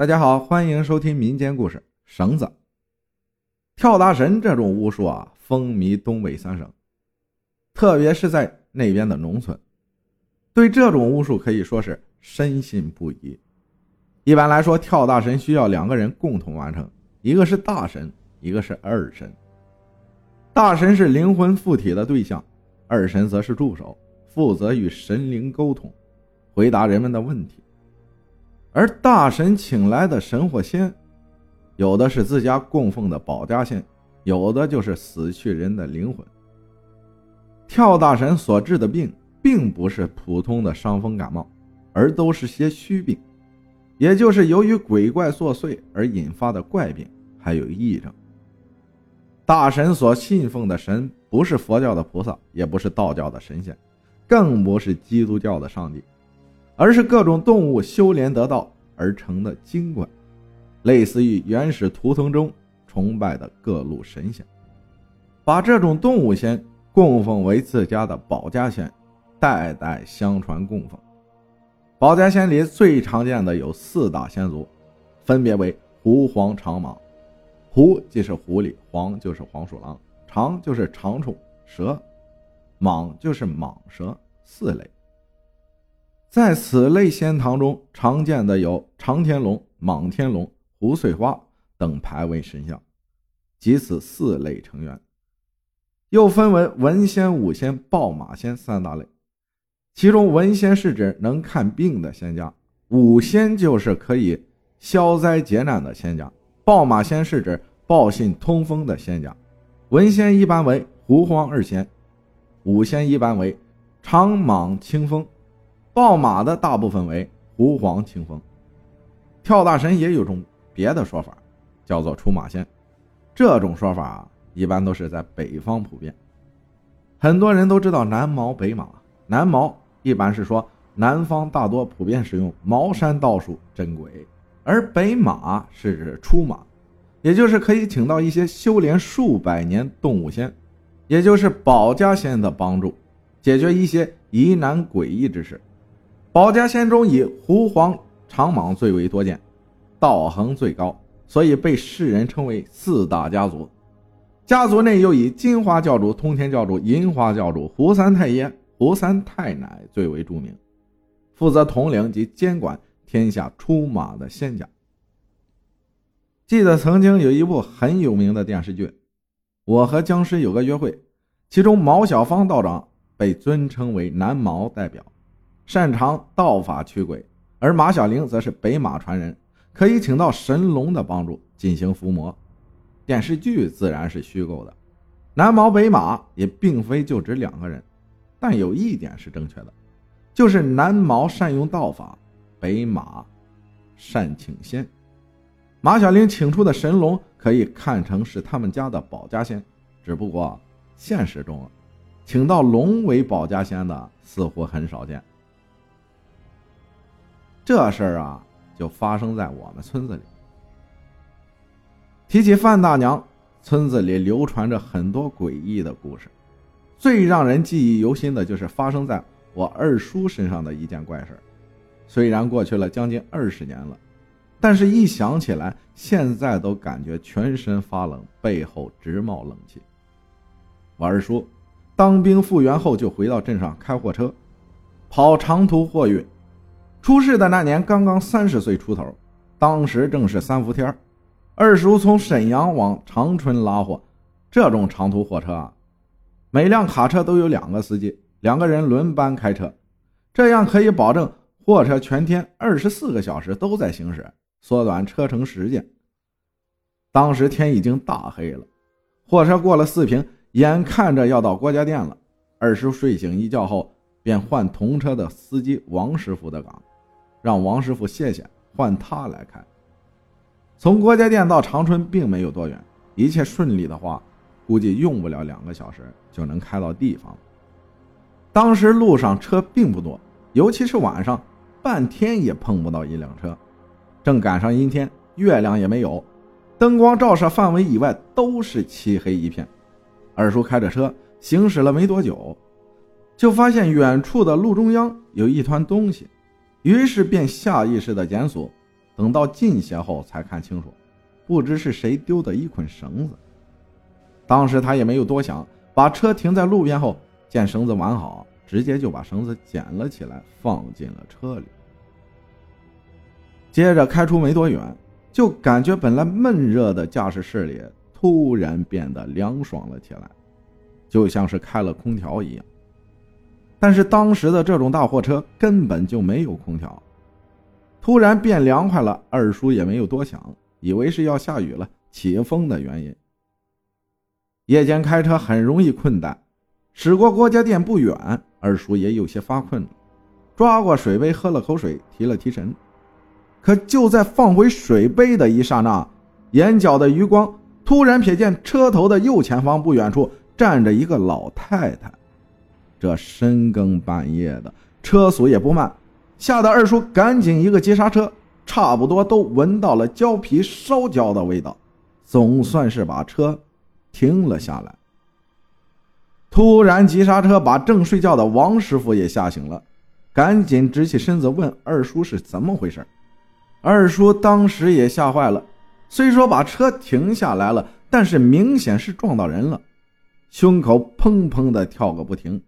大家好，欢迎收听民间故事。绳子、跳大神这种巫术啊，风靡东北三省，特别是在那边的农村，对这种巫术可以说是深信不疑。一般来说，跳大神需要两个人共同完成，一个是大神，一个是二神。大神是灵魂附体的对象，二神则是助手，负责与神灵沟通，回答人们的问题。而大神请来的神或仙。有的是自家供奉的保家仙，有的就是死去人的灵魂。跳大神所治的病，并不是普通的伤风感冒，而都是些虚病，也就是由于鬼怪作祟而引发的怪病，还有异症。大神所信奉的神，不是佛教的菩萨，也不是道教的神仙，更不是基督教的上帝，而是各种动物修炼得道而成的精怪。类似于原始图腾中崇拜的各路神仙，把这种动物仙供奉为自家的保家仙，代代相传供奉。保家仙里最常见的有四大仙族，分别为狐、黄、长、蟒。狐即是狐狸，黄就是黄鼠狼，长就是长虫、蛇，蟒就是蟒蛇，四类。在此类仙堂中，常见的有长天龙、蟒天龙。胡穗花等排位神像，即此四类成员，又分为文仙、武仙、暴马仙三大类。其中文仙是指能看病的仙家，武仙就是可以消灾解难的仙家，暴马仙是指报信通风的仙家。文仙一般为狐黄二仙，武仙一般为长蟒清风，暴马的大部分为狐黄清风。跳大神也有种。别的说法叫做出马仙，这种说法一般都是在北方普遍。很多人都知道南毛北马，南毛一般是说南方大多普遍使用茅山道术镇鬼，而北马是指出马，也就是可以请到一些修炼数百年动物仙，也就是保家仙的帮助，解决一些疑难诡异之事。保家仙中以狐黄长蟒最为多见。道行最高，所以被世人称为四大家族。家族内又以金花教主、通天教主、银花教主、胡三太爷、胡三太奶最为著名，负责统领及监管天下出马的仙家。记得曾经有一部很有名的电视剧《我和僵尸有个约会》，其中毛小芳道长被尊称为南毛代表，擅长道法驱鬼，而马小玲则是北马传人。可以请到神龙的帮助进行伏魔，电视剧自然是虚构的。南毛北马也并非就指两个人，但有一点是正确的，就是南毛善用道法，北马善请仙。马小玲请出的神龙可以看成是他们家的保家仙，只不过现实中请到龙为保家仙的似乎很少见。这事儿啊。就发生在我们村子里。提起范大娘，村子里流传着很多诡异的故事，最让人记忆犹新的就是发生在我二叔身上的一件怪事虽然过去了将近二十年了，但是一想起来，现在都感觉全身发冷，背后直冒冷气。我二叔当兵复员后就回到镇上开货车，跑长途货运。出事的那年，刚刚三十岁出头，当时正是三伏天二叔从沈阳往长春拉货，这种长途货车啊，每辆卡车都有两个司机，两个人轮班开车，这样可以保证货车全天二十四个小时都在行驶，缩短车程时间。当时天已经大黑了，货车过了四平，眼看着要到郭家店了，二叔睡醒一觉后，便换同车的司机王师傅的岗。让王师傅谢谢，换他来开。从郭家店到长春并没有多远，一切顺利的话，估计用不了两个小时就能开到地方。当时路上车并不多，尤其是晚上，半天也碰不到一辆车。正赶上阴天，月亮也没有，灯光照射范围以外都是漆黑一片。二叔开着车行驶了没多久，就发现远处的路中央有一团东西。于是便下意识的减速，等到近些后才看清楚，不知是谁丢的一捆绳子。当时他也没有多想，把车停在路边后，见绳子完好，直接就把绳子捡了起来，放进了车里。接着开出没多远，就感觉本来闷热的驾驶室里突然变得凉爽了起来，就像是开了空调一样。但是当时的这种大货车根本就没有空调，突然变凉快了，二叔也没有多想，以为是要下雨了，起风的原因。夜间开车很容易困怠，驶过郭家店不远，二叔也有些发困，抓过水杯喝了口水，提了提神。可就在放回水杯的一刹那，眼角的余光突然瞥见车头的右前方不远处站着一个老太太。这深更半夜的，车速也不慢，吓得二叔赶紧一个急刹车，差不多都闻到了胶皮烧焦的味道，总算是把车停了下来。突然急刹车把正睡觉的王师傅也吓醒了，赶紧直起身子问二叔是怎么回事。二叔当时也吓坏了，虽说把车停下来了，但是明显是撞到人了，胸口砰砰的跳个不停。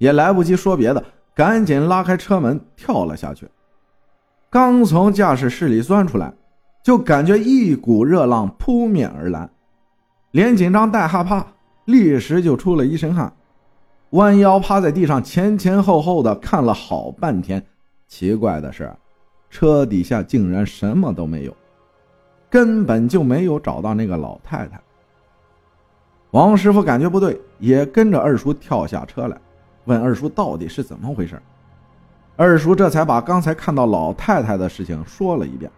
也来不及说别的，赶紧拉开车门跳了下去。刚从驾驶室里钻出来，就感觉一股热浪扑面而来，连紧张带害怕，立时就出了一身汗。弯腰趴在地上，前前后后的看了好半天。奇怪的是，车底下竟然什么都没有，根本就没有找到那个老太太。王师傅感觉不对，也跟着二叔跳下车来。问二叔到底是怎么回事？二叔这才把刚才看到老太太的事情说了一遍，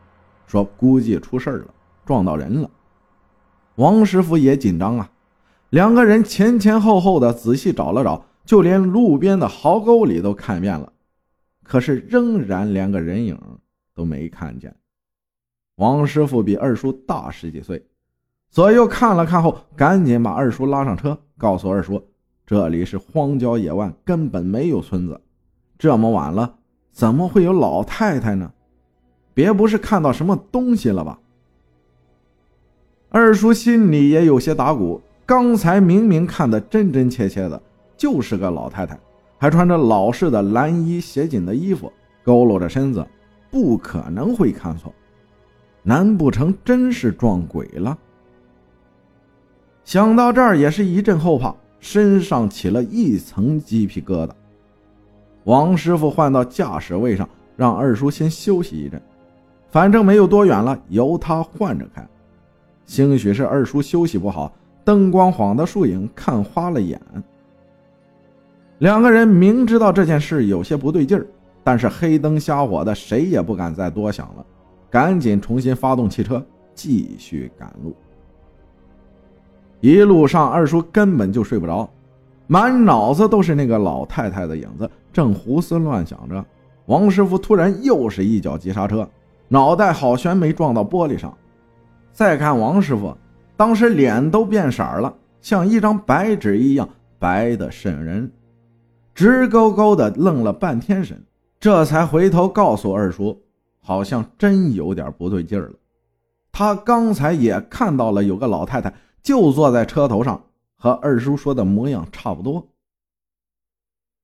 说估计出事了，撞到人了。王师傅也紧张啊，两个人前前后后的仔细找了找，就连路边的壕沟里都看遍了，可是仍然连个人影都没看见。王师傅比二叔大十几岁，左右看了看后，赶紧把二叔拉上车，告诉二叔。这里是荒郊野外，根本没有村子。这么晚了，怎么会有老太太呢？别不是看到什么东西了吧？二叔心里也有些打鼓。刚才明明看得真真切切的，就是个老太太，还穿着老式的蓝衣斜紧的衣服，佝偻着身子，不可能会看错。难不成真是撞鬼了？想到这儿，也是一阵后怕。身上起了一层鸡皮疙瘩。王师傅换到驾驶位上，让二叔先休息一阵，反正没有多远了，由他换着开。兴许是二叔休息不好，灯光晃的树影看花了眼。两个人明知道这件事有些不对劲儿，但是黑灯瞎火的，谁也不敢再多想了，赶紧重新发动汽车，继续赶路。一路上，二叔根本就睡不着，满脑子都是那个老太太的影子，正胡思乱想着。王师傅突然又是一脚急刹车，脑袋好悬没撞到玻璃上。再看王师傅，当时脸都变色了，像一张白纸一样白的渗人，直勾勾的愣了半天神，这才回头告诉二叔，好像真有点不对劲儿了。他刚才也看到了有个老太太。就坐在车头上，和二叔说的模样差不多。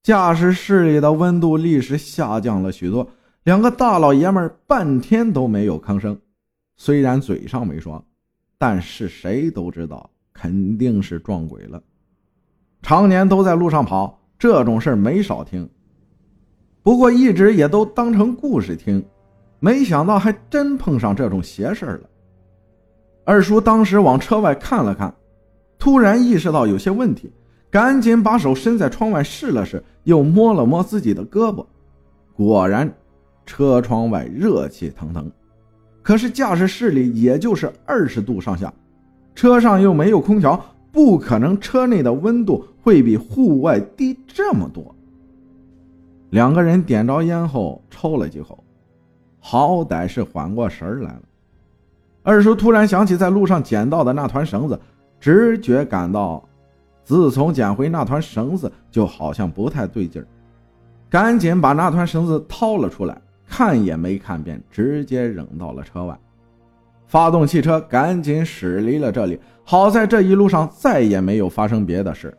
驾驶室里的温度立时下降了许多，两个大老爷们半天都没有吭声。虽然嘴上没说，但是谁都知道肯定是撞鬼了。常年都在路上跑，这种事没少听。不过一直也都当成故事听，没想到还真碰上这种邪事了。二叔当时往车外看了看，突然意识到有些问题，赶紧把手伸在窗外试了试，又摸了摸自己的胳膊，果然，车窗外热气腾腾。可是驾驶室里也就是二十度上下，车上又没有空调，不可能车内的温度会比户外低这么多。两个人点着烟后抽了几口，好歹是缓过神来了。二叔突然想起在路上捡到的那团绳子，直觉感到，自从捡回那团绳子，就好像不太对劲儿，赶紧把那团绳子掏了出来，看也没看便直接扔到了车外，发动汽车赶紧驶离了这里。好在这一路上再也没有发生别的事，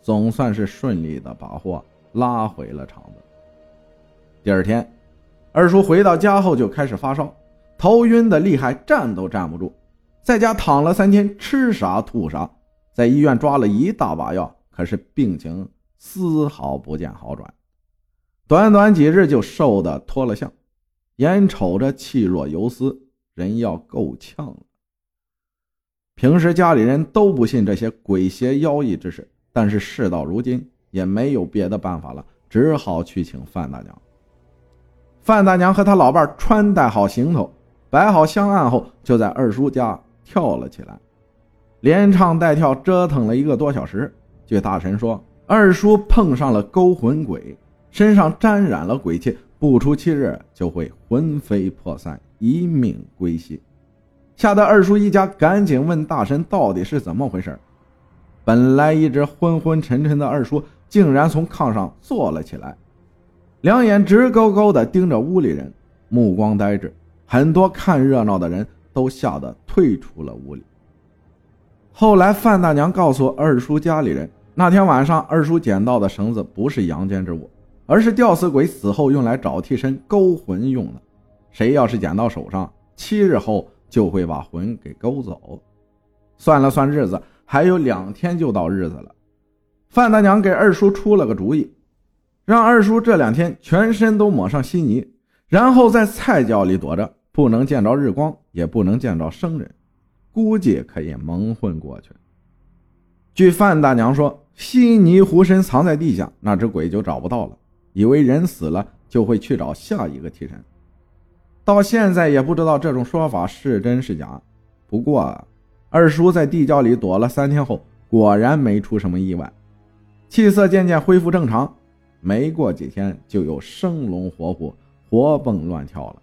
总算是顺利的把货拉回了厂子。第二天，二叔回到家后就开始发烧，头晕的厉害，站都站不住，在家躺了三天，吃啥吐啥，在医院抓了一大把药，可是病情丝毫不见好转，短短几日就瘦的脱了相，眼瞅着气若游丝，人要够呛了。平时家里人都不信这些鬼邪妖异之事，但是事到如今也没有别的办法了，只好去请范大娘。范大娘和他老伴穿戴好行头，摆好香案后，就在二叔家跳了起来，连唱带跳折腾了一个多小时。据大神说，二叔碰上了勾魂鬼，身上沾染了鬼气，不出七日就会魂飞魄散，一命归西。吓得二叔一家赶紧问大神到底是怎么回事。本来一直昏昏沉沉的二叔竟然从炕上坐了起来，两眼直勾勾地盯着屋里人，目光呆滞。很多看热闹的人都吓得退出了屋里。后来范大娘告诉二叔家里人，那天晚上二叔捡到的绳子不是阳间之物，而是吊死鬼死后用来找替身勾魂用的。谁要是捡到手上，七日后。就会把魂给勾走。算了算日子，还有两天就到日子了。范大娘给二叔出了个主意，让二叔这两天全身都抹上稀泥，然后在菜窖里躲着，不能见着日光，也不能见着生人，估计可以蒙混过去。据范大娘说，稀泥糊身藏在地下，那只鬼就找不到了，以为人死了就会去找下一个替身。到现在也不知道这种说法是真是假。不过，二叔在地窖里躲了三天后，果然没出什么意外，气色渐渐恢复正常。没过几天，就有生龙活虎、活蹦乱跳了。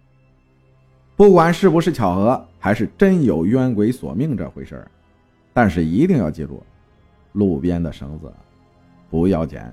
不管是不是巧合，还是真有冤鬼索命这回事但是一定要记住，路边的绳子不要捡。